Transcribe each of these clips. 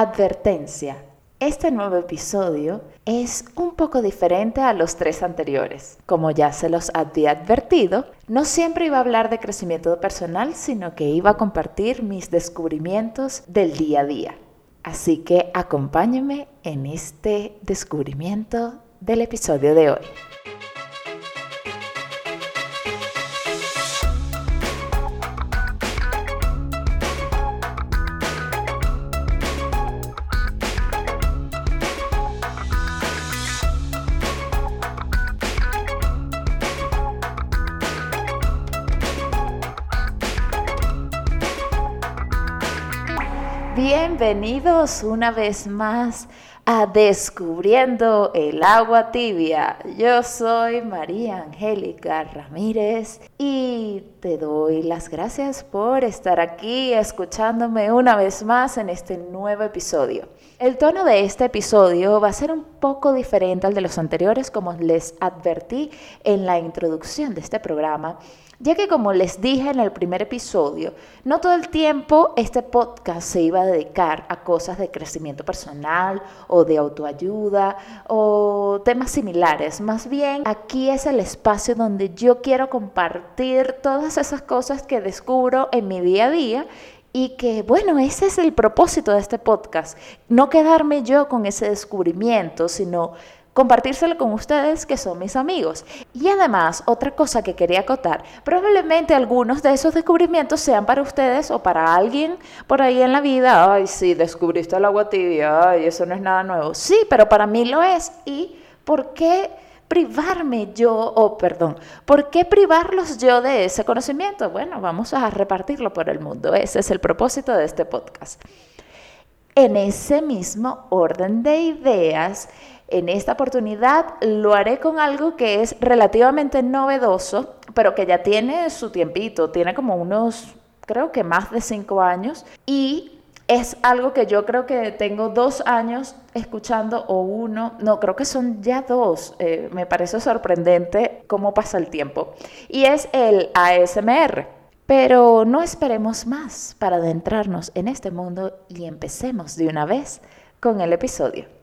Advertencia. Este nuevo episodio es un poco diferente a los tres anteriores. Como ya se los había advertido, no siempre iba a hablar de crecimiento personal, sino que iba a compartir mis descubrimientos del día a día. Así que acompáñenme en este descubrimiento del episodio de hoy. Bienvenidos una vez más a Descubriendo el agua tibia. Yo soy María Angélica Ramírez y te doy las gracias por estar aquí escuchándome una vez más en este nuevo episodio. El tono de este episodio va a ser un poco diferente al de los anteriores, como les advertí en la introducción de este programa ya que como les dije en el primer episodio, no todo el tiempo este podcast se iba a dedicar a cosas de crecimiento personal o de autoayuda o temas similares. Más bien, aquí es el espacio donde yo quiero compartir todas esas cosas que descubro en mi día a día y que, bueno, ese es el propósito de este podcast. No quedarme yo con ese descubrimiento, sino compartírselo con ustedes que son mis amigos. Y además, otra cosa que quería acotar, probablemente algunos de esos descubrimientos sean para ustedes o para alguien por ahí en la vida. Ay, sí, descubriste el agua tibia, ay, eso no es nada nuevo. Sí, pero para mí lo es. ¿Y por qué? privarme yo, o perdón, ¿por qué privarlos yo de ese conocimiento? Bueno, vamos a repartirlo por el mundo. Ese es el propósito de este podcast. En ese mismo orden de ideas, en esta oportunidad lo haré con algo que es relativamente novedoso, pero que ya tiene su tiempito, tiene como unos, creo que más de cinco años, y es algo que yo creo que tengo dos años escuchando o uno, no, creo que son ya dos, eh, me parece sorprendente cómo pasa el tiempo, y es el ASMR. Pero no esperemos más para adentrarnos en este mundo y empecemos de una vez con el episodio.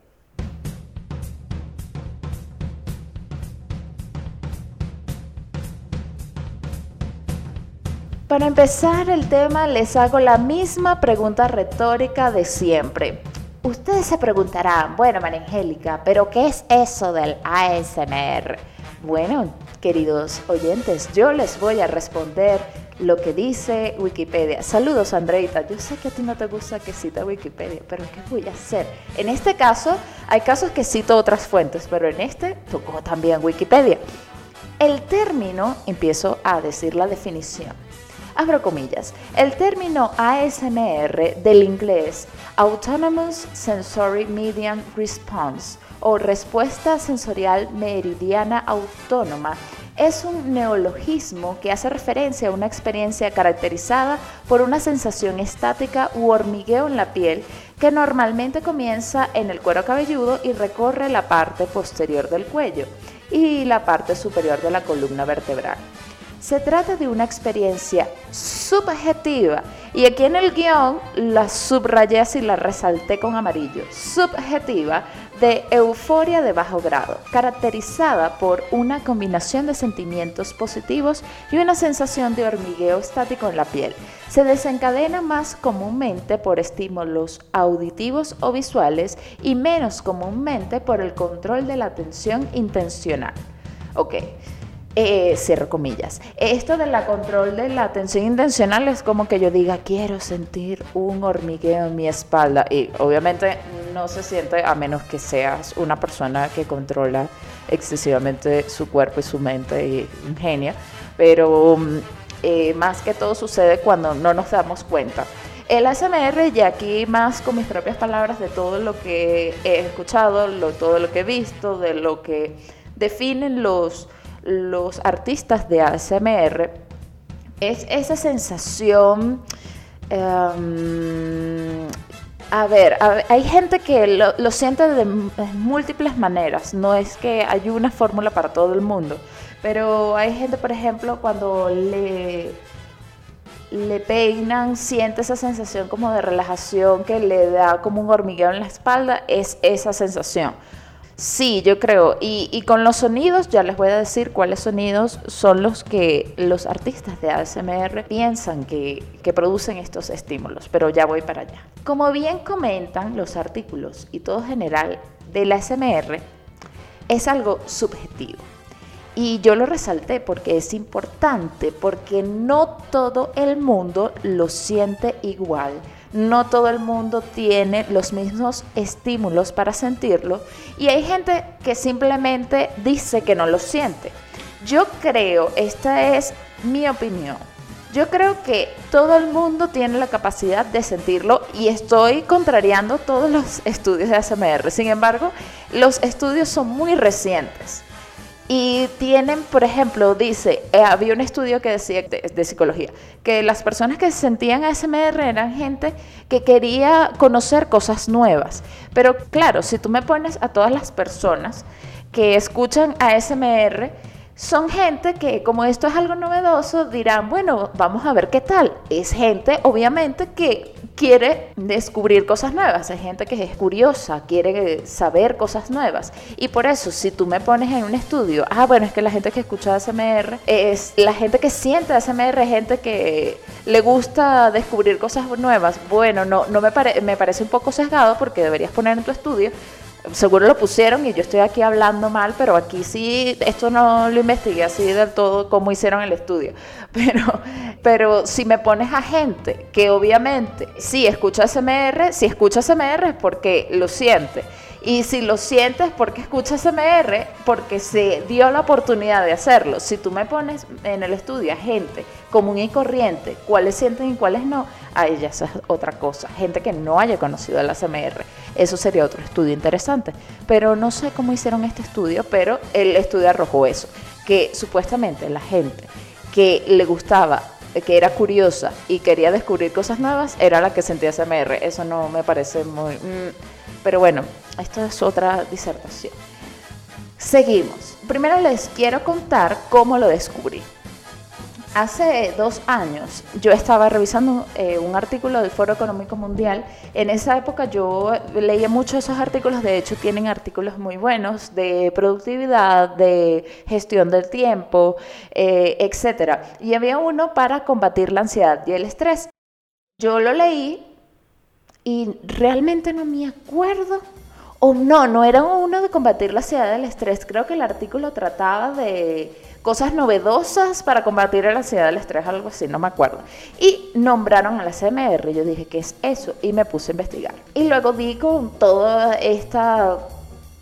Para empezar el tema les hago la misma pregunta retórica de siempre. Ustedes se preguntarán, bueno, María Angélica, pero ¿qué es eso del ASMR? Bueno, queridos oyentes, yo les voy a responder lo que dice Wikipedia. Saludos, Andreita. Yo sé que a ti no te gusta que cita Wikipedia, pero ¿qué voy a hacer? En este caso, hay casos que cito otras fuentes, pero en este tocó también Wikipedia. El término, empiezo a decir la definición abro comillas, el término ASMR del inglés Autonomous Sensory Medium Response o respuesta sensorial meridiana autónoma es un neologismo que hace referencia a una experiencia caracterizada por una sensación estática u hormigueo en la piel que normalmente comienza en el cuero cabelludo y recorre la parte posterior del cuello y la parte superior de la columna vertebral. Se trata de una experiencia subjetiva y aquí en el guion la subrayé y la resalté con amarillo. Subjetiva de euforia de bajo grado, caracterizada por una combinación de sentimientos positivos y una sensación de hormigueo estático en la piel. Se desencadena más comúnmente por estímulos auditivos o visuales y menos comúnmente por el control de la atención intencional. Ok, eh, cierro comillas. Esto de la control de la atención intencional es como que yo diga, quiero sentir un hormigueo en mi espalda. Y obviamente no se siente a menos que seas una persona que controla excesivamente su cuerpo y su mente y genio. Pero mm, eh, más que todo sucede cuando no nos damos cuenta. El ASMR, y aquí más con mis propias palabras de todo lo que he escuchado, todo lo que he visto, de lo que definen los los artistas de ASMR es esa sensación... Em, a, ver, hay gente que lo, siente de múltiples maneras, no es que hay una fórmula para todo el mundo, pero hay gente, por ejemplo, cuando le le peinan, siente esa sensación como de relajación que le da como un hormigueo en la espalda, es esa sensación. Sí, yo creo. Y, con los sonidos, ya les voy a decir cuáles sonidos son los que los artistas de ASMR piensan que, que producen estos estímulos, pero ya voy para allá. Como bien comentan los artículos y todo general del ASMR, es algo subjetivo. Y yo lo resalté porque es importante, porque no todo el mundo lo siente igual no todo el mundo tiene los mismos estímulos para sentirlo y hay gente que simplemente dice que no lo siente. Yo creo, esta es mi opinión, yo creo que todo el mundo tiene la capacidad de sentirlo y estoy contrariando todos los estudios de ASMR. Sin embargo, los estudios son muy recientes. Y tienen, por ejemplo, dice, eh, había un estudio que decía de, psicología, que las personas que sentían ASMR eran gente que quería conocer cosas nuevas. Pero claro, si tú me pones a todas las personas que escuchan ASMR, son gente que como esto es algo novedoso dirán, bueno, vamos a ver qué tal. Es gente obviamente que quiere descubrir cosas nuevas, es gente que es curiosa, quiere saber cosas nuevas. Y por eso, si tú me pones en un estudio, ah, bueno, es que la gente que escucha ASMR es la gente que siente ASMR, es gente que le gusta descubrir cosas nuevas. Bueno, no, no me, me parece un poco sesgado porque deberías poner en tu estudio seguro lo pusieron y yo estoy aquí hablando mal, pero aquí sí, esto no lo investigué así del todo como hicieron el estudio. Pero, pero si me pones a gente que obviamente sí escucha SMR, si escucha SMR es porque lo siente. Y si lo sientes porque escucha SMR, porque se dio la oportunidad de hacerlo. Si tú me pones en el estudio a gente común y corriente, cuáles sienten y cuáles no, a ella es otra cosa. Gente que no haya conocido el ASMR. Eso sería otro estudio interesante. Pero no sé cómo hicieron este estudio, pero el estudio arrojó eso. Que supuestamente la gente que le gustaba que era curiosa y quería descubrir cosas nuevas, era la que sentía ASMR. Eso no me parece muy... Mm, pero bueno, esto es otra disertación. Seguimos. Primero les quiero contar cómo lo descubrí. Hace dos años yo estaba revisando eh, un artículo del Foro Económico Mundial. En esa época yo leía mucho esos artículos, de hecho tienen artículos muy buenos de productividad, de gestión del tiempo, eh, etc. Y había uno para combatir la ansiedad y el estrés. Yo lo leí y realmente no me acuerdo. O no, no era uno de combatir la ansiedad del estrés. Creo que el artículo trataba de cosas novedosas para combatir la ansiedad del estrés, algo así, no me acuerdo. Y nombraron a la CMR. Yo dije, ¿qué es eso? Y me puse a investigar. Y luego di con toda esta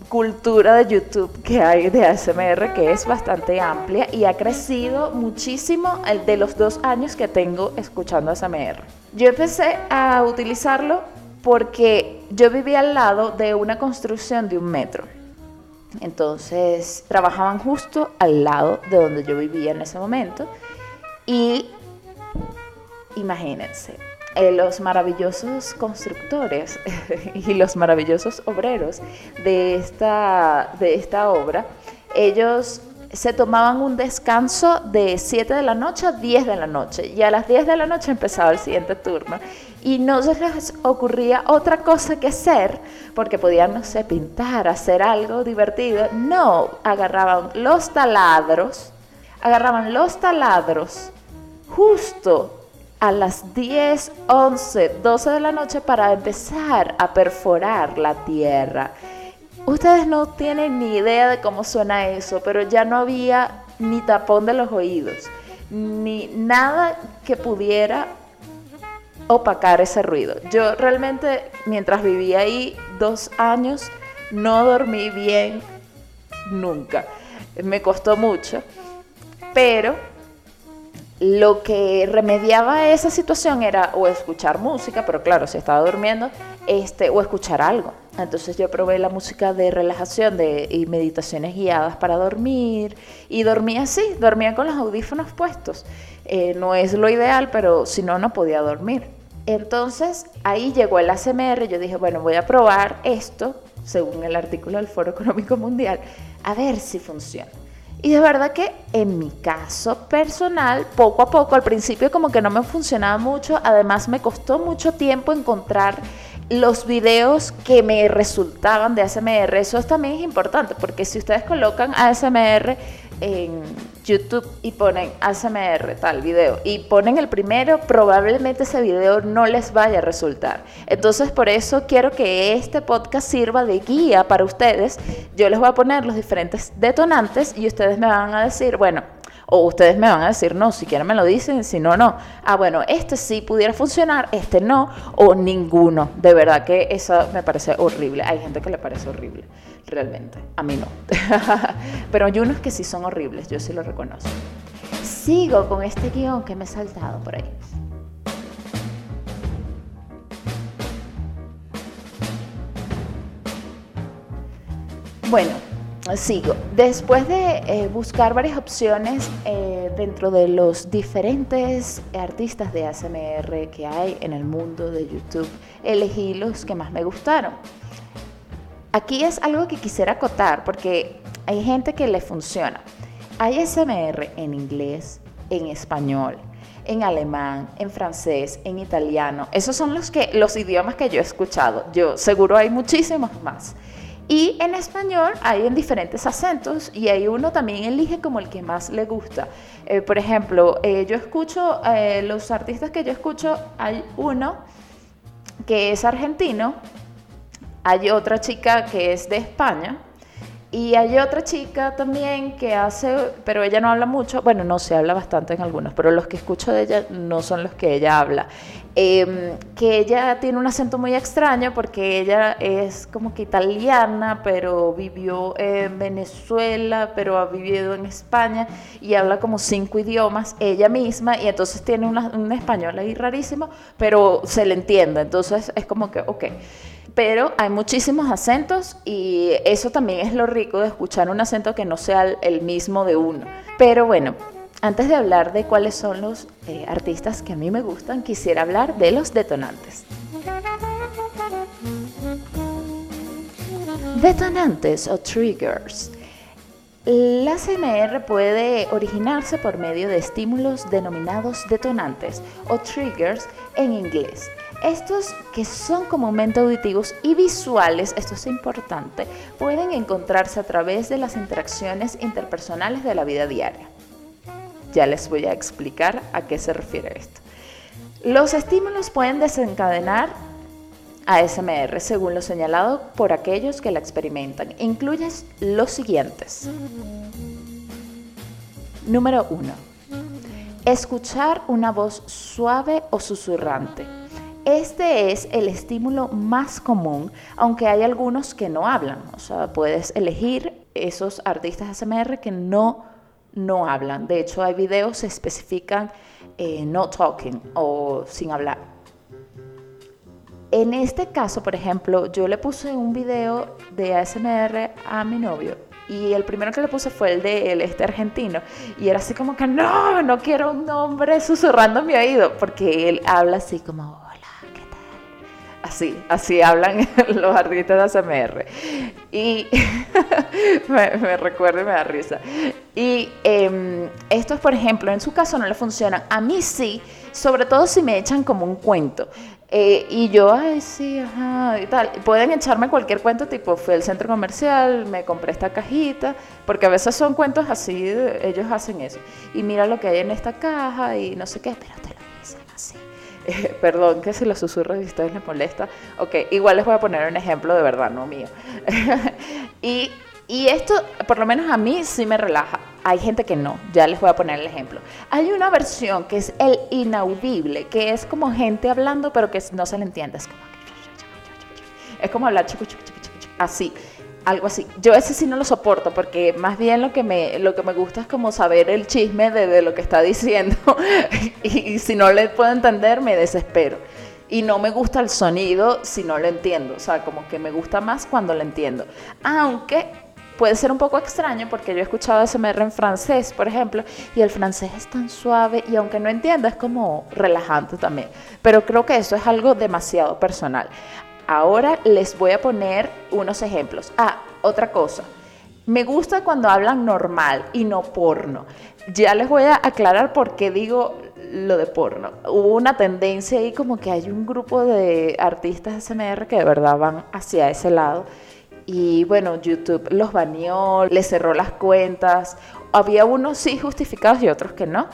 cultura de YouTube que hay de ASMR que es bastante amplia y ha crecido muchísimo de los dos años que tengo escuchando ASMR. Yo empecé a utilizarlo porque yo vivía al lado de una construcción de un metro. Entonces trabajaban justo al lado de donde yo vivía en ese momento. Y imagínense, eh, los maravillosos constructores y los maravillosos obreros de esta, de esta obra, ellos se tomaban un descanso de 7 de la noche a 10 de la noche. Y a las 10 de la noche empezaba el siguiente turno y no se les ocurría otra cosa que hacer porque podían, no sé, pintar, hacer algo divertido. No, agarraban los taladros, agarraban los taladros justo a las 10, 11, 12 de la noche para empezar a perforar la tierra. Ustedes no tienen ni idea de cómo suena eso, pero ya no había ni tapón de los oídos, ni nada que pudiera opacar ese ruido. Yo realmente, mientras vivía ahí dos años, no dormí bien nunca. Me costó mucho, pero lo que remediaba esa situación era o escuchar música, pero claro, si estaba durmiendo, este, o escuchar algo. Entonces yo probé la música de relajación de, y meditaciones guiadas para dormir y dormía así, dormía con los audífonos puestos. Eh, no es lo ideal, pero si no, no podía dormir. Entonces ahí llegó el ACMR, yo dije, bueno, voy a probar esto, según el artículo del Foro Económico Mundial, a ver si funciona. Y de verdad que en mi caso personal, poco a poco, al principio como que no me funcionaba mucho, además me costó mucho tiempo encontrar los videos que me resultaban de ASMR. Eso también es importante porque si ustedes colocan ASMR en YouTube y ponen ASMR tal video y ponen el primero, probablemente ese video no les vaya a resultar. Entonces por eso quiero que este podcast sirva de guía para ustedes. Yo les voy a poner los diferentes detonantes y ustedes me van a decir, bueno, o ustedes me van a decir, no, si quieren me lo dicen, si no, no. Ah, bueno, este sí pudiera funcionar, este no, o ninguno. De verdad que eso me parece horrible. Hay gente que le parece horrible, realmente. A mí no. Pero hay unos que sí son horribles, yo sí lo reconozco. Sigo con este guion que me he saltado por ahí. Bueno, sigo. Después de eh, buscar varias opciones eh, dentro de los diferentes artistas de ASMR que hay en el mundo de YouTube, elegí los que más me gustaron. Aquí es algo que quisiera acotar porque hay gente que le funciona. Hay ASMR en inglés, en español, en alemán, en francés, en italiano. Esos son los que los idiomas que yo he escuchado. Yo seguro hay muchísimos más. Y en español hay en diferentes acentos y hay uno también elige como el que más le gusta. Eh, por ejemplo, eh, yo escucho, eh, los artistas que yo escucho, hay uno que es argentino, hay otra chica que es de España y hay otra chica también que hace, pero ella no habla mucho, bueno, no se habla bastante en algunos, pero los que escucho de ella no son los que ella habla. Em, que ella tiene un acento muy extraño porque ella es como que italiana, pero vivió en Venezuela, pero ha vivido en España y habla como cinco idiomas ella misma. Y entonces tiene un español ahí rarísimo, pero se le entiende, entonces es como que, ok pero hay muchísimos acentos y eso también es lo rico de escuchar un acento que no sea el mismo de uno. Pero bueno, antes de hablar de cuáles son los eh, artistas que a mí me gustan, quisiera hablar de los detonantes. Detonantes o triggers. La CMR puede originarse por medio de estímulos denominados detonantes o triggers en inglés estos que son comúnmente auditivos y visuales, esto es importante, pueden encontrarse a través de las interacciones interpersonales de la vida diaria. Ya les voy a explicar a qué se refiere esto. Los estímulos pueden desencadenar ASMR según lo señalado por aquellos que la experimentan. Incluyen los siguientes. Número 1. Escuchar una voz suave o susurrante este es el estímulo más común, aunque hay algunos que no hablan. O sea, puedes elegir esos artistas ASMR que no, no hablan. De hecho, hay videos que especifican eh, no talking o sin hablar. En este caso, por ejemplo, yo le puse un video de ASMR a mi novio y el primero que le puse fue el de él, este argentino. Y era así como que, no, no quiero un hombre susurrando en mi oído, porque él habla así como, Así, así hablan los artistas de ASMR. Y me, recuerdo y me da risa. Y eh, estos, por ejemplo, en su caso no le funcionan. A mí sí, sobre todo si me echan como un cuento. Eh, y yo, ay, sí, ajá, y tal. Pueden echarme cualquier cuento, tipo, fui al centro comercial, me compré esta cajita, porque a veces son cuentos así, ellos hacen eso. Y mira lo que hay en esta caja y no sé qué, pero te lo dicen así. perdón que si lo susurro y a ustedes les molesta. Ok, igual les voy a poner un ejemplo de verdad, no mío. y, y esto, por lo menos a mí, sí me relaja. Hay gente que no, ya les voy a poner el ejemplo. Hay una versión que es el inaudible, que es como gente hablando, pero que no se le entiende. Es como, es como hablar así algo así. Yo ese sí no lo soporto porque más bien lo que me, lo que me gusta es como saber el chisme de, lo que está diciendo y, si no le puedo entender me desespero. Y no me gusta el sonido si no lo entiendo, o sea, como que me gusta más cuando lo entiendo. Aunque puede ser un poco extraño porque yo he escuchado SMR en francés, por ejemplo, y el francés es tan suave y aunque no entienda es como relajante también. Pero creo que eso es algo demasiado personal. Ahora les voy a poner unos ejemplos. Ah, otra cosa. Me gusta cuando hablan normal y no porno. Ya les voy a aclarar por qué digo lo de porno. Hubo una tendencia ahí como que hay un grupo de artistas SMR que de verdad van hacia ese lado. Y bueno, YouTube los baneó, les cerró las cuentas. Había unos sí justificados y otros que no.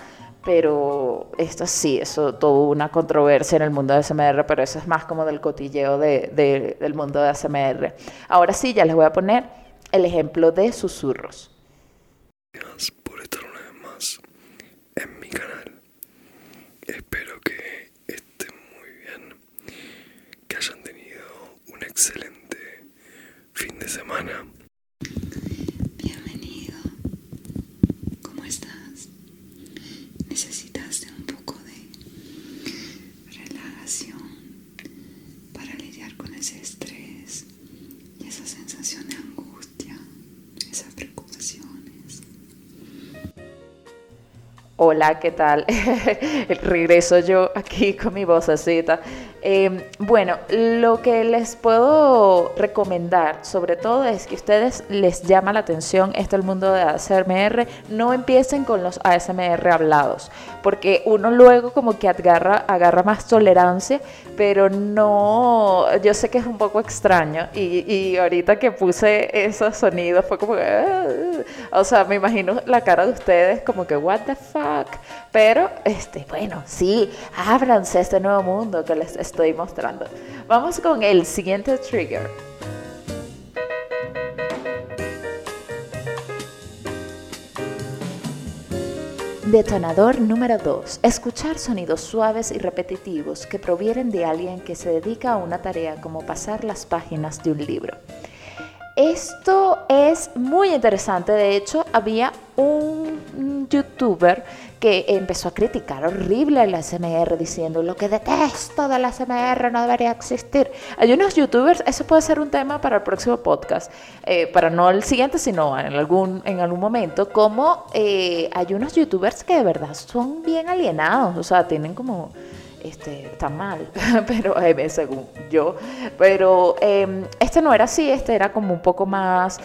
Pero esto sí, eso tuvo una controversia en el mundo de SMR, pero eso es más como del cotilleo del mundo de SMR. Ahora sí, ya les voy a poner el ejemplo de susurros. Gracias por estar una vez más en mi canal. Espero que estén muy bien, que hayan tenido un excelente fin de semana. Bienvenido. ¿Cómo estás? ¿Necesitas de un poco de relajación para lidiar con ese estrés y esa sensación de angustia, esas preocupaciones? Hola, ¿qué tal? Regreso yo aquí con mi vocecita. Eh, bueno, lo que les puedo recomendar sobre todo es que ustedes les llama la atención esto el mundo de ASMR, no empiecen con los ASMR hablados, porque uno luego como que agarra, agarra más tolerancia, pero no, yo sé que es un poco extraño y, ahorita que puse esos sonidos fue como ah", o sea, me imagino la cara de ustedes como que, what the fuck, pero este, bueno, sí, ábranse a este nuevo mundo que les estoy mostrando. Vamos con el siguiente trigger. Detonador número 2. Escuchar sonidos suaves y repetitivos que provienen de alguien que se dedica a una tarea como pasar las páginas de un libro. Esto es muy interesante. De hecho, había un youtuber que empezó a criticar horrible el ASMR diciendo lo que detesto del ASMR no debería existir. Hay unos youtubers, eso puede ser un tema para el próximo podcast, eh, para no el siguiente, sino en algún, en algún momento, como eh, hay unos youtubers que de verdad son bien alienados, o sea, tienen como este, está mal, pero eh, según yo, pero eh, este no era así, este era como un poco más...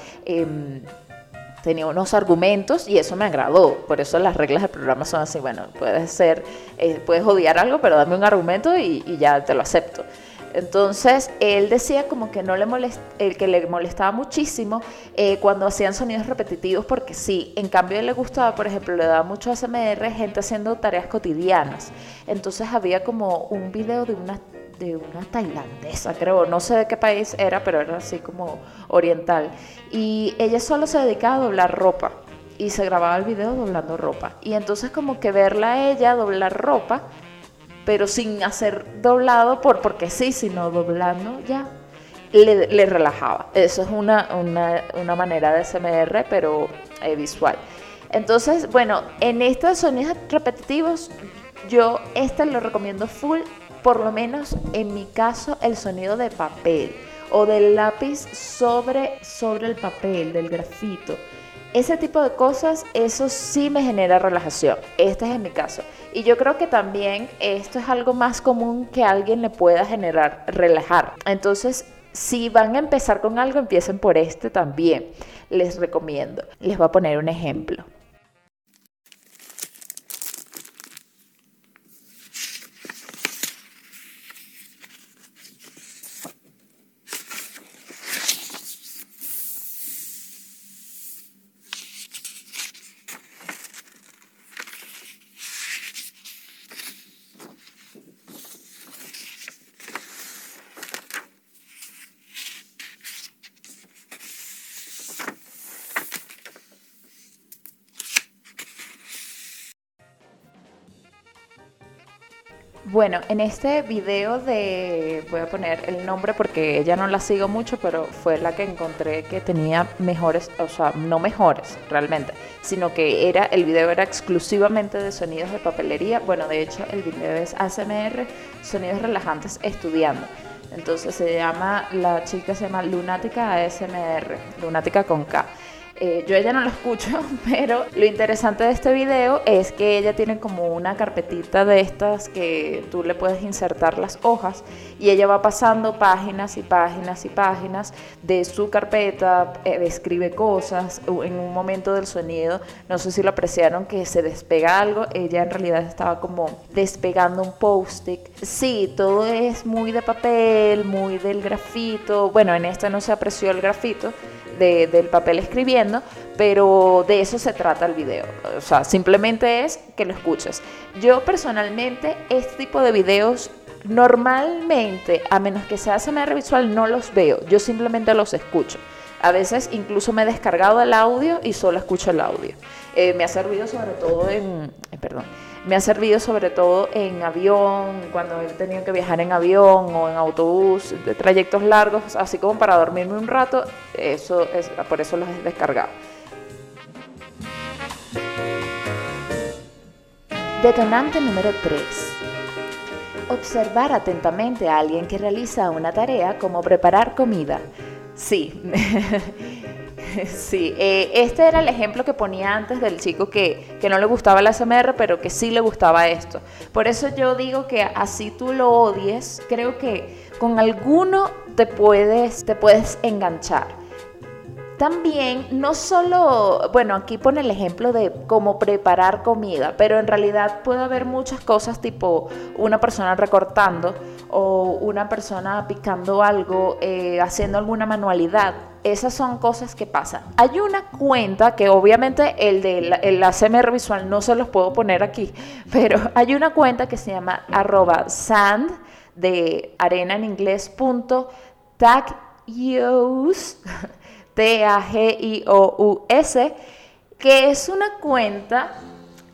Tenía unos argumentos y eso me agradó. Por eso las reglas del programa son así, bueno, puedes ser, eh, puedes odiar algo, pero dame un argumento y, ya te lo acepto. Entonces, él decía como que no le molest, el que le molestaba muchísimo eh, cuando hacían sonidos repetitivos, porque sí, en cambio a le gustaba, por ejemplo, le daba mucho ASMR gente haciendo tareas cotidianas. Entonces había como un video de una de una tailandesa, creo, no sé de qué país era, pero era así como oriental. Y ella solo se dedicaba a doblar ropa y se grababa el video doblando ropa. Y entonces como que verla a ella doblar ropa, pero sin hacer doblado por porque sí, sino doblando ya, le, le relajaba. Eso es una, una, una, manera de SMR, pero eh, visual. Entonces, bueno, en estos sonidos repetitivos, yo este lo recomiendo full por lo menos en mi caso, el sonido de papel o del lápiz sobre, sobre el papel, del grafito. Ese tipo de cosas, eso sí me genera relajación. Este es en mi caso. Y yo creo que también esto es algo más común que alguien le pueda generar relajar. Entonces, si van a empezar con algo, empiecen por este también. Les recomiendo. Les voy a poner un ejemplo. Bueno, en este video de, voy a poner el nombre porque ella no la sigo mucho, pero fue la que encontré que tenía mejores, o sea, no mejores realmente, sino que era, el video era exclusivamente de sonidos de papelería. Bueno, de hecho el video es ASMR, sonidos relajantes estudiando. Entonces se llama, la chica se llama Lunática ASMR, Lunática con K. Eh, yo ella no lo escucho, pero lo interesante de este video es que ella tiene como una carpetita de estas que tú le puedes insertar las hojas y ella va pasando páginas y páginas y páginas de su carpeta, eh, escribe cosas, en un momento del sonido, no sé si lo apreciaron, que se despega algo, ella en realidad estaba como despegando un post-it. Sí, todo es muy de papel, muy del grafito, bueno, en esta no se apreció el grafito, del papel escribiendo, pero de eso se trata el video. O sea, simplemente es que lo escuches. Yo personalmente, este tipo de videos normalmente, a menos que sea CMR visual, no los veo. Yo simplemente los escucho. A veces incluso me he descargado el audio y solo escucho el audio. Eh, me ha servido sobre todo en, eh, perdón, me ha servido sobre todo en avión, cuando he tenido que viajar en avión o en autobús, trayectos largos, así como para dormirme un rato, eso es, por eso los he descargado. Detonante número 3. Observar atentamente a alguien que realiza una tarea como preparar comida. Sí, Sí, eh, este era el ejemplo que ponía antes del chico que, que, no le gustaba la SMR, pero que sí le gustaba esto. Por eso yo digo que así tú lo odies, creo que con alguno te puedes, te puedes enganchar. También, no solo, bueno, aquí pone el ejemplo de cómo preparar comida, pero en realidad puede haber muchas cosas tipo una persona recortando o una persona picando algo, eh, haciendo alguna manualidad. Esas son cosas que pasan. Hay una cuenta que obviamente el de la, el ACMR visual no se los puedo poner aquí, pero hay una cuenta que se llama arroba sand de arena en inglés punto tag T-A-G-I-O-U-S, que es una cuenta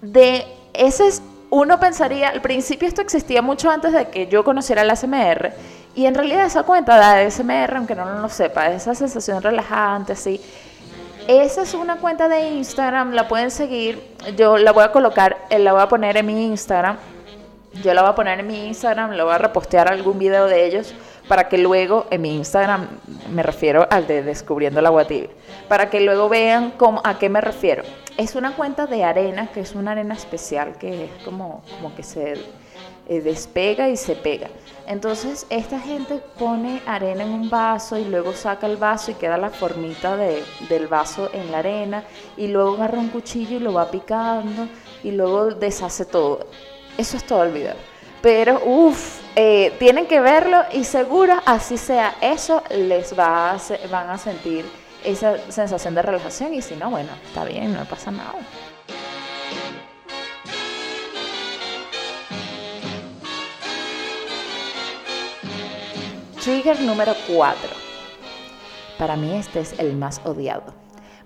de, ese es, uno pensaría, al principio esto existía mucho antes de que yo conociera el ASMR, y en realidad esa cuenta da ASMR, aunque no lo sepa, esa sensación relajante, así. Esa es una cuenta de Instagram, la pueden seguir, yo la voy a colocar, eh, la voy a poner en mi Instagram, yo la voy a poner en mi Instagram, lo voy a repostear algún video de ellos para que luego en mi Instagram, me refiero al de Descubriendo la Guatibia, para que luego vean cómo, a qué me refiero. Es una cuenta de arena, que es una arena especial que es como, como que se eh, despega y se pega. Entonces esta gente pone arena en un vaso y luego saca el vaso y queda la formita de, del vaso en la arena y luego agarra un cuchillo y lo va picando y luego deshace todo. Eso es todo el video. Pero, uff, eh, tienen que verlo y seguro, así sea, eso les va a, van a sentir esa sensación de relajación y si no, bueno, está bien, no pasa nada. Trigger número 4. Para mí este es el más odiado.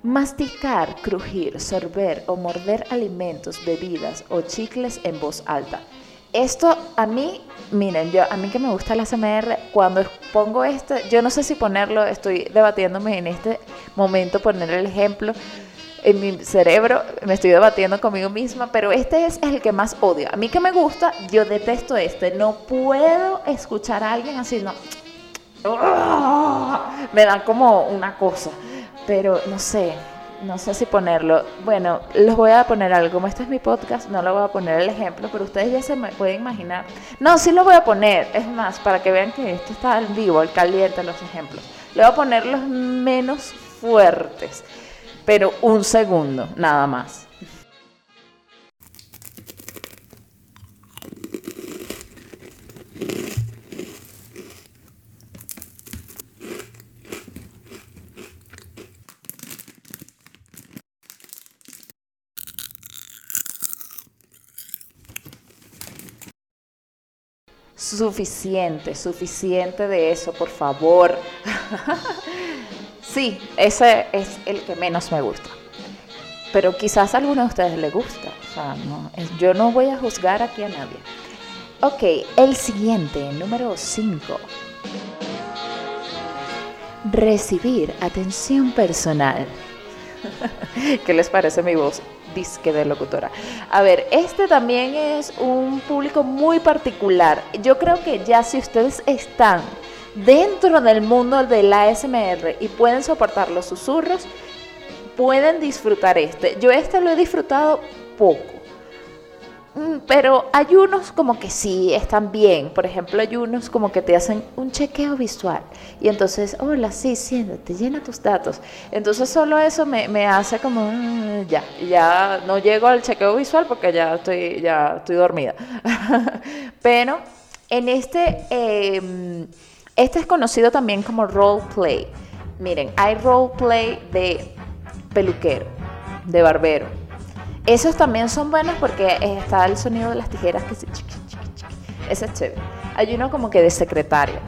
Masticar, crujir, sorber o morder alimentos, bebidas o chicles en voz alta. Esto a mí, miren, yo a mí que me gusta la SMR, cuando pongo este, yo no sé si ponerlo, estoy debatiéndome en este momento poner el ejemplo en mi cerebro, me estoy debatiendo conmigo misma, pero este es el que más odio. A mí que me gusta, yo detesto este, no puedo escuchar a alguien así, no. Me da como una cosa, pero no sé, no sé si ponerlo. Bueno, les voy a poner algo. Como este es mi podcast, no lo voy a poner el ejemplo, pero ustedes ya se me pueden imaginar. No, sí lo voy a poner. Es más, para que vean que esto está en vivo, el caliente, los ejemplos. Le voy a poner los menos fuertes, pero un segundo, nada más. Suficiente, suficiente de eso, por favor. sí, ese es el que menos me gusta. Pero quizás a alguno de ustedes le gusta. O sea, no, yo no voy a juzgar aquí a nadie. Ok, el siguiente, número 5. Recibir atención personal. ¿Qué les parece mi voz? Disque de locutora. A ver, este también es un público muy particular. Yo creo que ya si ustedes están dentro del mundo de la ASMR y pueden soportar los susurros, pueden disfrutar este. Yo este lo he disfrutado poco. Mm, pero hay unos como que sí están bien. Por ejemplo, hay unos como que te hacen un chequeo visual. Y entonces, hola, sí, siéntate, llena tus datos. Entonces solo eso me, me hace como, ah, ya, ya no llego al chequeo visual porque ya estoy, ya estoy dormida. pero en este, em, este es conocido también como role play. Miren, hay role play de peluquero, de barbero. Esos también son buenos porque está el sonido de las tijeras que se. Ese es chévere. Hay uno como que de secretaria,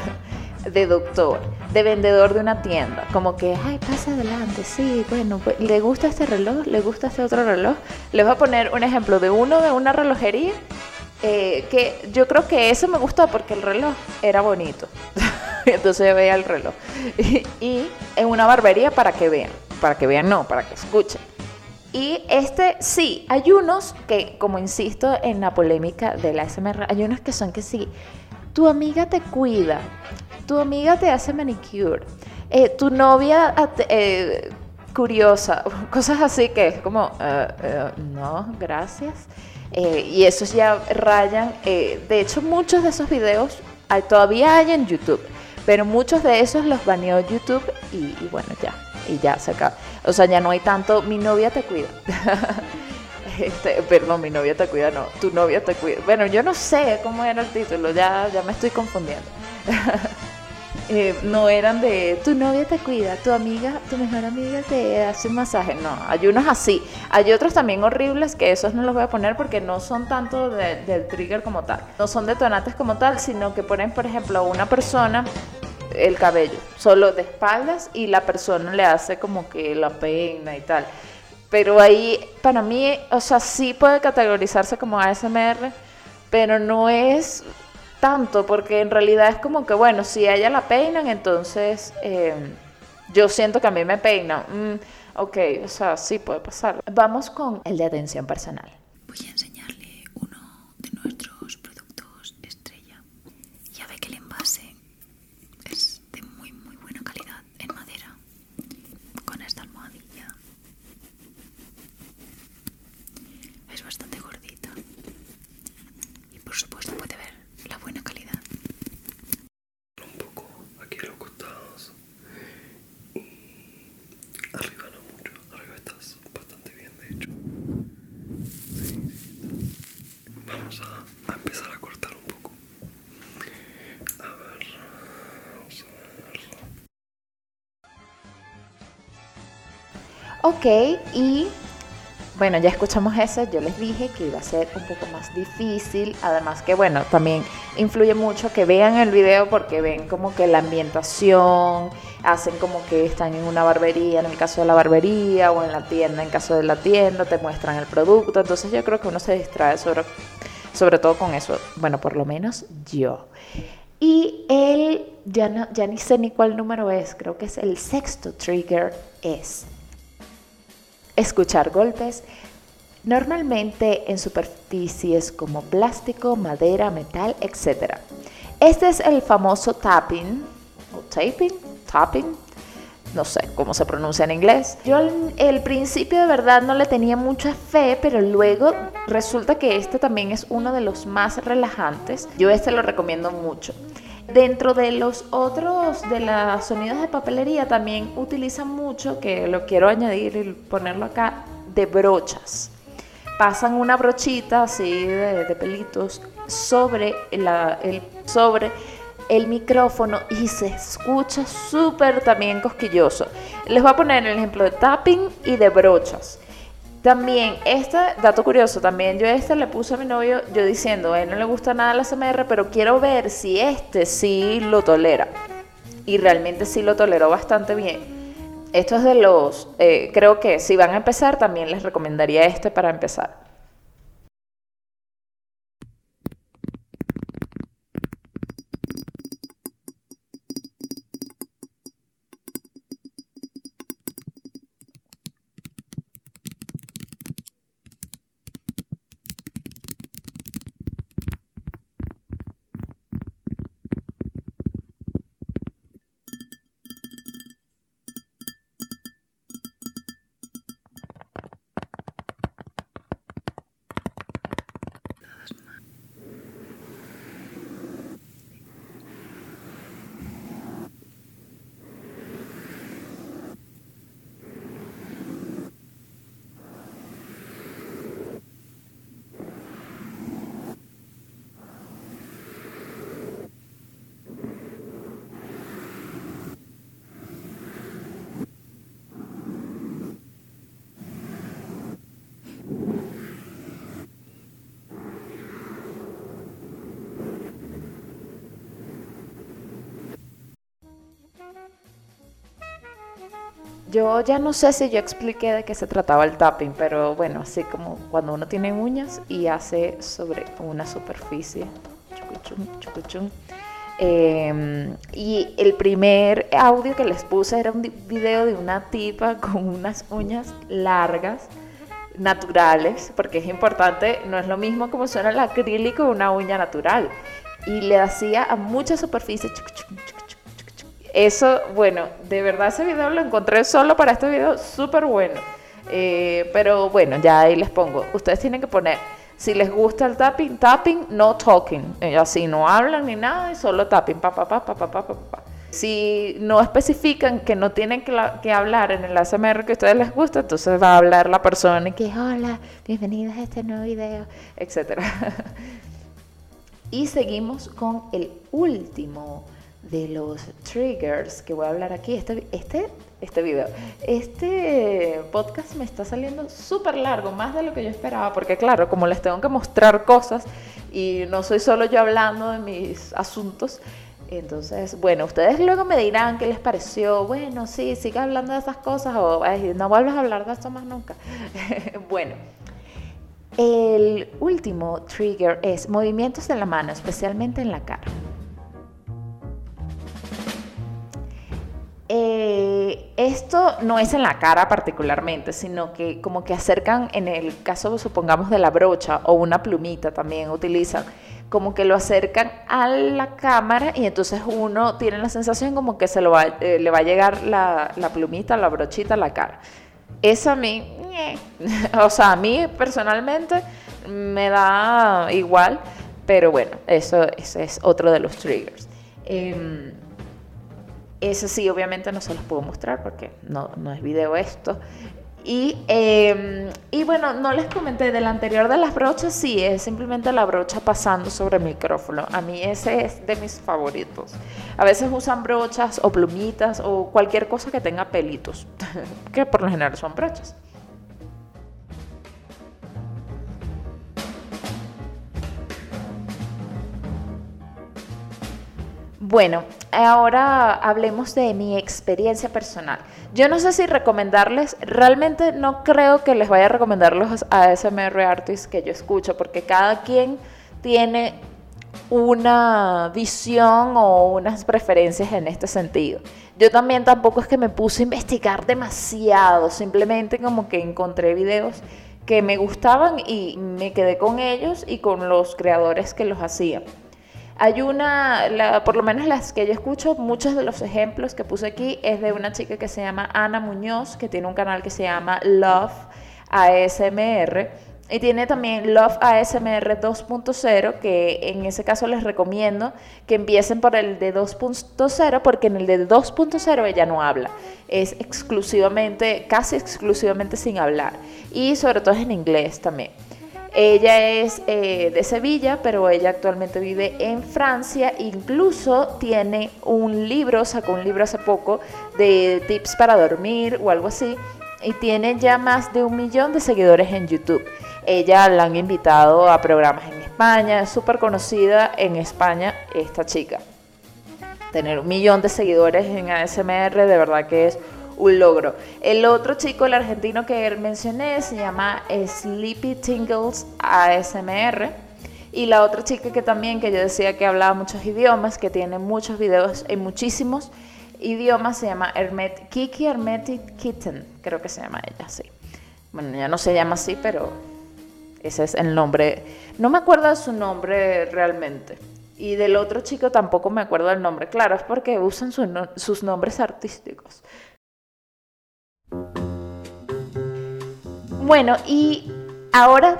de doctor, de vendedor de una tienda. Como que, ay, pasa adelante, sí, bueno, pues, ¿le gusta este reloj? ¿Le gusta este otro reloj? Les voy a poner un ejemplo de uno de una relojería. Eh, que yo creo que ese me gustó porque el reloj era bonito. Entonces yo veía el reloj. y en una barbería para que vean para que vean, no, para que escuchen. Y este, sí, hay unos que, como insisto en la polémica de la SMR, hay unos que son que sí, tu amiga te cuida, tu amiga te hace manicure, eh, tu novia eh, curiosa, cosas así que es como, eh, no, gracias. y esos ya rayan, de hecho muchos de esos videos todavía hay en YouTube, pero muchos de esos los baneó YouTube y bueno, ya, y ya se acaba. O sea, ya no hay tanto, mi novia te cuida. Este, perdón, mi novia te cuida, no, tu novia te cuida. Bueno, yo no sé cómo era el título, ya, ya me estoy confundiendo. Eh, no eran de tu novia te cuida, tu amiga, tu mejor amiga te hace un masaje. No, hay unos así. Hay otros también horribles que esos no los voy a poner porque no son tanto del trigger como tal. No son detonantes como tal, sino que ponen, por ejemplo, a una persona el cabello, solo de espaldas y la persona le hace como que la peina y tal. Pero ahí, para mí, o sea, sí puede categorizarse como ASMR, pero no es tanto, porque en realidad es como que, bueno, si ella la peinan, entonces eh, yo siento que a mí me peinan. Mm, ok, o sea, sí puede pasar. Vamos con el de atención personal enseñarle uno de nuestros productos estrella. Ya ve que el envase es de muy muy buena calidad en madera con esta almohadilla es bastante gordita y por supuesto puede ver la buena calidad un poco aquí a los costados y arriba no mucho arriba estás bastante bien de hecho sí, sí, vamos a, a empezar a cortar un poco a ver vamos a ver Ok, y bueno, ya escuchamos ese, yo les dije que iba a ser un poco más difícil, además que bueno, también influye mucho que vean el video porque ven como que la ambientación, hacen como que están en una barbería, en el caso de la barbería, o en la tienda, en caso de la tienda, te muestran el producto, entonces yo creo que uno se distrae sobre, sobre todo con eso, bueno, por lo menos yo. Y él, ya, no, ya ni sé ni cuál número es, creo que es el sexto trigger, es escuchar golpes, normalmente en superficies como plástico, madera, metal, etc. Este es el famoso tapping, o taping, tapping, no sé cómo se pronuncia en inglés. Yo al el principio de verdad no le tenía mucha fe, pero luego resulta que este también es uno de los más relajantes. Yo este lo recomiendo mucho. Dentro de los otros, de los sonidos de papelería, también utilizan mucho, que lo quiero añadir y ponerlo acá, de brochas. Pasan una brochita así de, pelitos sobre, el, sobre el micrófono y se escucha súper también cosquilloso. Les voy a poner el ejemplo de tapping y de brochas. También, este dato curioso, también yo este le puse a mi novio, yo diciendo, a él no le gusta nada la SMR, pero quiero ver si este sí lo tolera. Y realmente sí lo toleró bastante bien. Esto es de los, eh, creo que si van a empezar, también les recomendaría este para empezar. Yo ya no sé si yo expliqué de qué se trataba el tapping, pero bueno, así como cuando uno tiene uñas y hace sobre una superficie. Chucuchum, chucuchum. Eh, y el primer audio que les puse era un video de una tipa con unas uñas largas, naturales, porque es importante, no es lo mismo como suena el acrílico una uña natural. Y le hacía a muchas superficies. Eso, bueno, de verdad ese video lo encontré solo para este video, súper bueno. Eh, pero bueno, ya ahí les pongo. Ustedes tienen que poner, si les gusta el tapping, tapping, no talking. Eh, así no hablan ni nada, y solo tapping, pa, pa, pa, pa, pa, pa, pa. Si no especifican que no tienen que, la, que, hablar en el ASMR que a ustedes les gusta, entonces va a hablar la persona y que, hola, bienvenidas a este nuevo video, etc. y seguimos con el último de los triggers que voy a hablar aquí. Este, este, este video, este podcast me está saliendo súper largo, más de lo que yo esperaba, porque claro, como les tengo que mostrar cosas y no soy solo yo hablando de mis asuntos, entonces, bueno, ustedes luego me dirán qué les pareció. Bueno, sí, siga hablando de esas cosas o no vuelvas a hablar de esto más nunca. bueno, el último trigger es movimientos de la mano, especialmente en la cara. Eh, esto no es en la cara particularmente, sino que como que acercan, en el caso supongamos de la brocha o una plumita también utilizan, como que lo acercan a la cámara y entonces uno tiene la sensación como que se eh, le va a llegar la, plumita, la brochita a la cara. Eso a mí, o sea, a mí personalmente me da igual, pero bueno, eso, es otro de los triggers. Eh, eso sí, obviamente no se los puedo mostrar porque no, no es video esto. Y, eh, y, bueno, no les comenté del anterior de las brochas, sí, es simplemente la brocha pasando sobre el micrófono. A mí ese es de mis favoritos. A veces usan brochas o plumitas o cualquier cosa que tenga pelitos, que por lo general son brochas. Bueno, ahora hablemos de mi experiencia personal. Yo no sé si recomendarles, realmente no creo que les vaya a recomendar los ASMR artists que yo escucho, porque cada quien tiene una visión o unas preferencias en este sentido. Yo también tampoco es que me puse a investigar demasiado, simplemente como que encontré videos que me gustaban y me quedé con ellos y con los creadores que los hacían. Hay una, por lo menos las que yo escucho, muchos de los ejemplos que puse aquí es de una chica que se llama Ana Muñoz, que tiene un canal que se llama Love ASMR. Y tiene también Love ASMR 2.0, que en ese caso les recomiendo que empiecen por el de 2.0, porque en el de 2.0 ella no habla. Es exclusivamente, casi exclusivamente sin hablar. Y sobre todo es en inglés también. Ella es eh, de Sevilla, pero ella actualmente vive en Francia. Incluso tiene un libro, sacó un libro hace poco de tips para dormir o algo así. Y tiene ya más de un millón de seguidores en YouTube. Ella la han invitado a programas en España. Es súper conocida en España esta chica. Tener un millón de seguidores en ASMR de verdad que es un logro. El otro chico, el argentino que mencioné, se llama Sleepy Tingles ASMR. Y la otra chica que también, que yo decía que hablaba muchos idiomas, que tiene muchos videos en muchísimos idiomas, se llama Hermet, Kiki Hermetic Kitten, creo que se llama ella, sí. Bueno, ya no se llama así, pero ese es el nombre. No me acuerdo de su nombre realmente. Y del otro chico tampoco me acuerdo del nombre. Claro, es porque usan sus nombres artísticos. Bueno, y ahora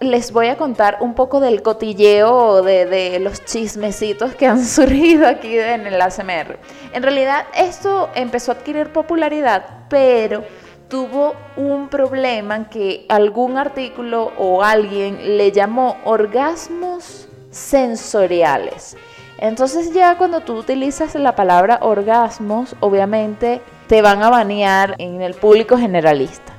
les voy a contar un poco del cotilleo de, de, los chismecitos que han surgido aquí en el ASMR. En realidad esto empezó a adquirir popularidad, pero tuvo un problema en que algún artículo o alguien le llamó orgasmos sensoriales. Entonces ya cuando tú utilizas la palabra orgasmos, obviamente te van a banear en el público generalista.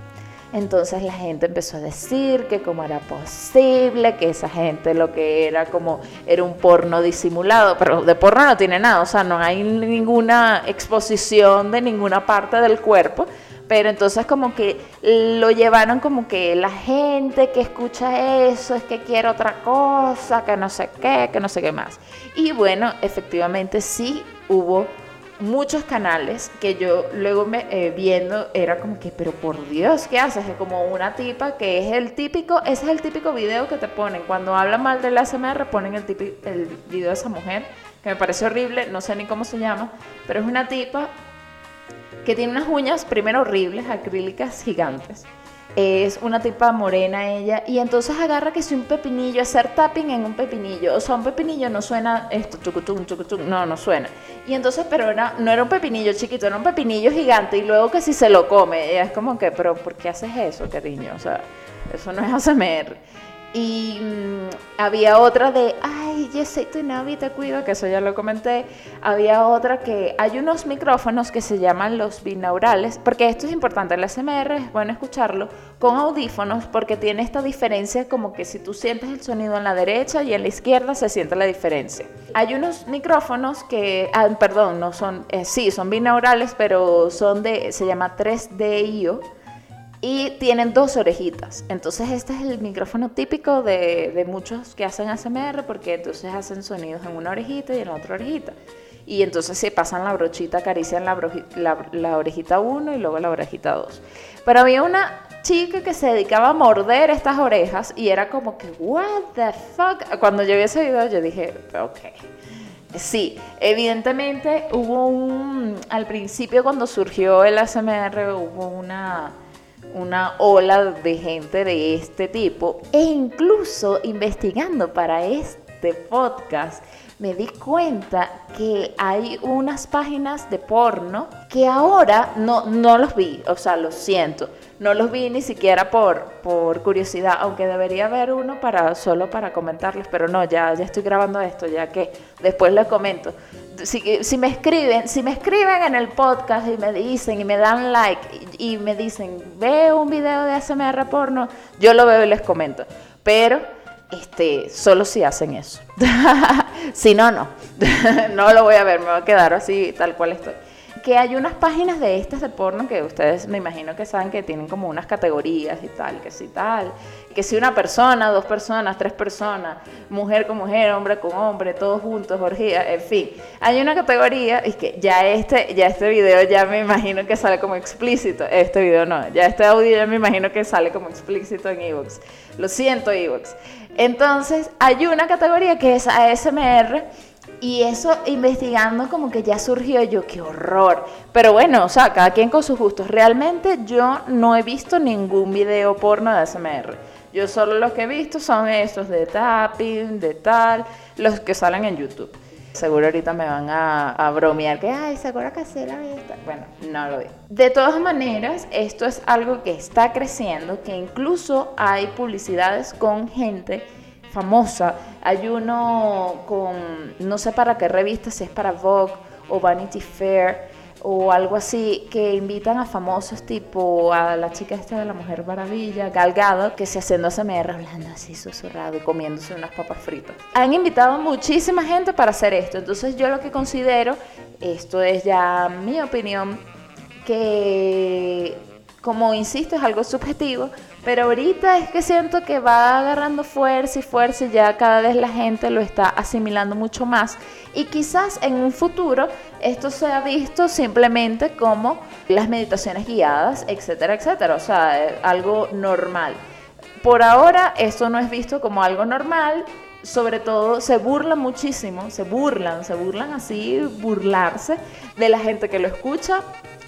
Entonces la gente empezó a decir que cómo era posible, que esa gente lo que era como era un porno disimulado, pero de porno no tiene nada, o sea, no hay ninguna exposición de ninguna parte del cuerpo, pero entonces como que lo llevaron como que la gente que escucha eso es que quiere otra cosa, que no sé qué, que no sé qué más. Y bueno, efectivamente sí hubo muchos canales que yo luego me, eh, viendo era como que, pero por Dios, ¿qué haces? Es como una tipa que es el típico, ese es el típico video que te ponen. Cuando hablan mal del ASMR ponen el, típico, el video de esa mujer, que me parece horrible, no sé ni cómo se llama, pero es una tipa que tiene unas uñas primero horribles, acrílicas gigantes es una tipa morena ella, y entonces agarra que si un pepinillo, hacer tapping en un pepinillo, o sea, un pepinillo no suena esto, chucutum, chucutum, no, no suena. Y entonces, pero era, no era un pepinillo chiquito, era un pepinillo gigante, y luego que si se lo come, ella es como que, pero ¿por qué haces eso, cariño? O sea, eso no es ASMR. Y mm, había otra de, ay, yo soy tu novia te cuido, que eso ya lo comenté. Había otra que hay unos micrófonos que se llaman los binaurales, porque esto es importante, el SMR es bueno escucharlo con audífonos porque tiene esta diferencia como que si tú sientes el sonido en la derecha y en la izquierda se siente la diferencia. Hay unos micrófonos que, ah, perdón, no son, eh, sí, son binaurales, pero son de, se llama 3DIO y tienen dos orejitas. Entonces este es el micrófono típico de, de, muchos que hacen ASMR porque entonces hacen sonidos en una orejita y en otra orejita. Y entonces se pasan la brochita, acarician la, la, la orejita 1 y luego la orejita 2. Pero había una chica que se dedicaba a morder estas orejas y era como que, what the fuck. Cuando yo vi ese video yo dije, ok. Sí, evidentemente hubo un, al principio cuando surgió el ASMR hubo una una ola de gente de este tipo e incluso investigando para este podcast me di cuenta que hay unas páginas de porno que ahora no, no los vi, o sea, lo siento, no los vi ni siquiera por, por curiosidad, aunque debería haber uno para, solo para comentarles, pero no, ya, ya estoy grabando esto, ya que después les comento. Si, si, me escriben, si me escriben en el podcast y me dicen y me dan like y, me dicen, veo un video de ASMR porno, yo lo veo y les comento. Pero este, solo si hacen eso. si no, no. no lo voy a ver, me voy a quedar así tal cual estoy que hay unas páginas de estas de porno que ustedes me imagino que saben que tienen como unas categorías y tal, que si tal, que si una persona, dos personas, tres personas, mujer con mujer, hombre con hombre, todos juntos, orgía, en fin. Hay una categoría y que ya este, ya este video ya me imagino que sale como explícito, este video no, ya este audio ya me imagino que sale como explícito en Evox. Lo siento Evox. Entonces, hay una categoría que es ASMR y eso investigando como que ya surgió yo, qué horror. Pero bueno, o sea, cada quien con sus gustos. Realmente yo no he visto ningún video porno de ASMR. Yo solo los que he visto son estos de tapping, de tal, los que salen en YouTube. Seguro ahorita me van a, bromear que, ay, seguro que sí la vista. Bueno, no lo vi. De todas maneras, esto es algo que está creciendo, que incluso hay publicidades con gente famosa. Hay uno con, no sé para qué revista, si es para Vogue o Vanity Fair o algo así, que invitan a famosos tipo a la chica esta de la Mujer Maravilla, Galgado, que se haciendo ASMR hablando así susurrado y comiéndose unas papas fritas. Han invitado muchísima gente para hacer esto, entonces yo lo que considero, esto es ya mi opinión, que como insisto es algo subjetivo, pero ahorita es que siento que va agarrando fuerza y fuerza y ya cada vez la gente lo está asimilando mucho más. Y quizás en un futuro esto sea visto simplemente como las meditaciones guiadas, etcétera, etcétera. O sea, eh, algo normal. Por ahora esto no es visto como algo normal. Sobre todo se burla muchísimo, se burlan, se burlan así, burlarse de la gente que lo escucha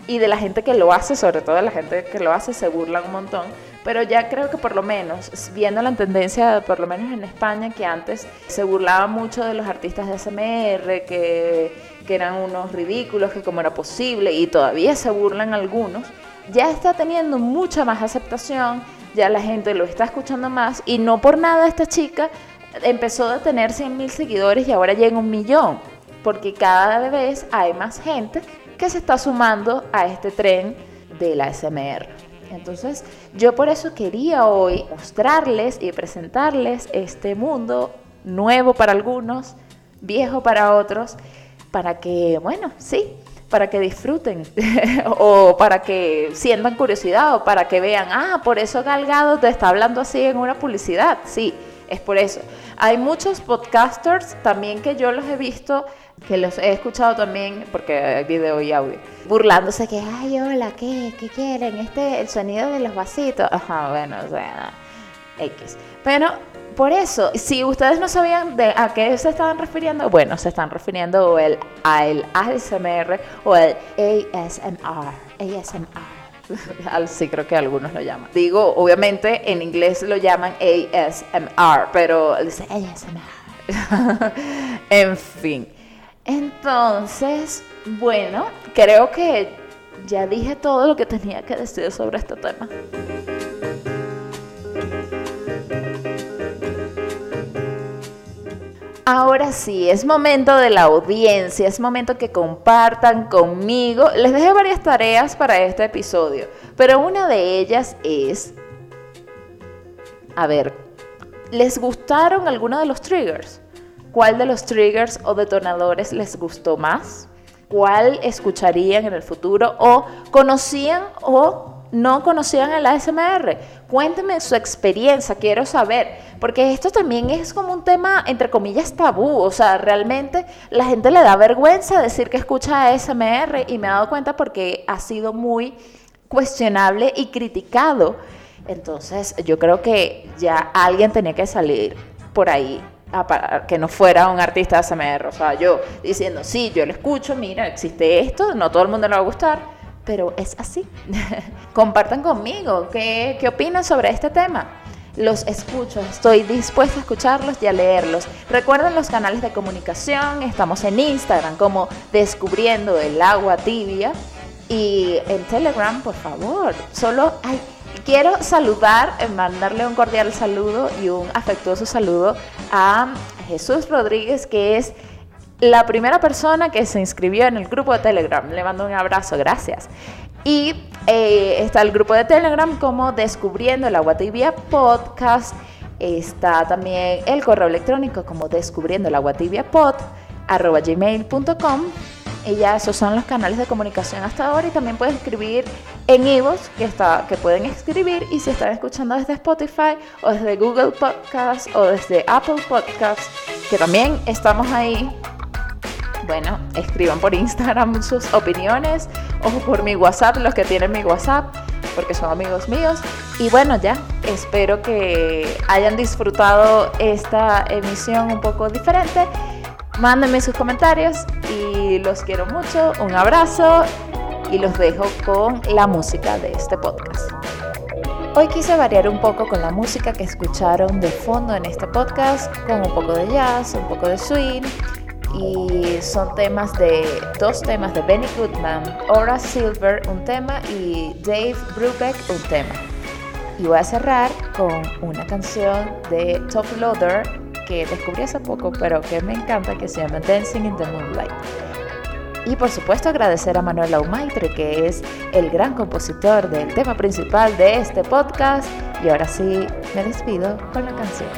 y de la gente que lo hace, sobre todo de la gente que lo hace, se burlan un montón. Pero ya creo que por lo menos, viendo la tendencia, por lo menos en España, que antes se burlaba mucho de los artistas de SMR, que, que eran unos ridículos, que cómo era posible, y todavía se burlan algunos, ya está teniendo mucha más aceptación, ya la gente lo está escuchando más, y no por nada esta chica empezó a tener 100 mil seguidores y ahora llega un millón, porque cada vez hay más gente que se está sumando a este tren de la SMR. Entonces, yo por eso quería hoy mostrarles y presentarles este mundo nuevo para algunos, viejo para otros, para que, bueno, sí, para que disfruten o para que sientan curiosidad o para que vean, ah, por eso Galgado te está hablando así en una publicidad. Sí, es por eso. Hay muchos podcasters también que yo los he visto, que los he escuchado también, porque hay video y audio, burlándose que, ay, hola, ¿qué? ¿Qué quieren? Este, el sonido de los vasitos. Ajá, bueno, o sea, X. Pero por eso, si ustedes no sabían de a qué se estaban refiriendo, bueno, se están refiriendo el, al ASMR o el ASMR. ASMR. sí, creo que algunos lo llaman. Digo, obviamente en inglés lo llaman ASMR, pero dice ASMR. en fin. Entonces, bueno, creo que ya dije todo lo que tenía que decir sobre este tema. Ahora sí, es momento de la audiencia, es momento que compartan conmigo. Les dejé varias tareas para este episodio, pero una de ellas es, a ver, ¿les gustaron algunos de los triggers? ¿Cuál de los triggers o detonadores les gustó más? ¿Cuál escucharían en el futuro? ¿O conocían o no conocían el ASMR. Cuénteme su experiencia, quiero saber, porque esto también es como un tema, entre comillas, tabú, o sea, realmente la gente le da vergüenza decir que escucha ASMR y me he dado cuenta porque ha sido muy cuestionable y criticado. Entonces yo creo que ya alguien tenía que salir por ahí que no fuera un artista de ASMR, o sea, yo diciendo, sí, yo lo escucho, mira, existe esto, no todo el mundo le va a gustar, pero es así. Compartan conmigo qué, qué opinan sobre este tema. Los escucho, estoy dispuesta a escucharlos y a leerlos. Recuerden los canales de comunicación, estamos en Instagram como Descubriendo el Agua Tibia y en Telegram, por favor. Solo hay, quiero saludar, eh, mandarle un cordial saludo y un afectuoso saludo a Jesús Rodríguez, que es la primera persona que se inscribió en el grupo de Telegram. Le mando un abrazo, gracias. Y eh, está el grupo de Telegram como Descubriendo el Agua Tibia Podcast. Está también el correo electrónico como Descubriendo el Agua Tibia Pod, arroba gmail.com. Y ya esos son los canales de comunicación hasta ahora. Y también pueden escribir en Evox, que, que pueden escribir. Y si están escuchando desde Spotify o desde Google Podcast o desde Apple Podcast, que también estamos ahí bueno, escriban por Instagram sus opiniones o por mi WhatsApp, los que tienen mi WhatsApp, porque son amigos míos. Y bueno, ya, espero que hayan disfrutado esta emisión un poco diferente. Mándenme sus comentarios y los quiero mucho. Un abrazo y los dejo con la música de este podcast. Hoy quise variar un poco con la música que escucharon de fondo en este podcast, con un poco de jazz, un poco de swing y son temas de dos temas de Benny Goodman, Ora Silver un tema y Dave Brubeck un tema. Y voy a cerrar con una canción de Top Loader que descubrí hace poco pero que me encanta que se llama Dancing in the Moonlight. Y por supuesto agradecer a Manuel Aumaitre que es el gran compositor del tema principal de este podcast. Y ahora sí me despido con la canción.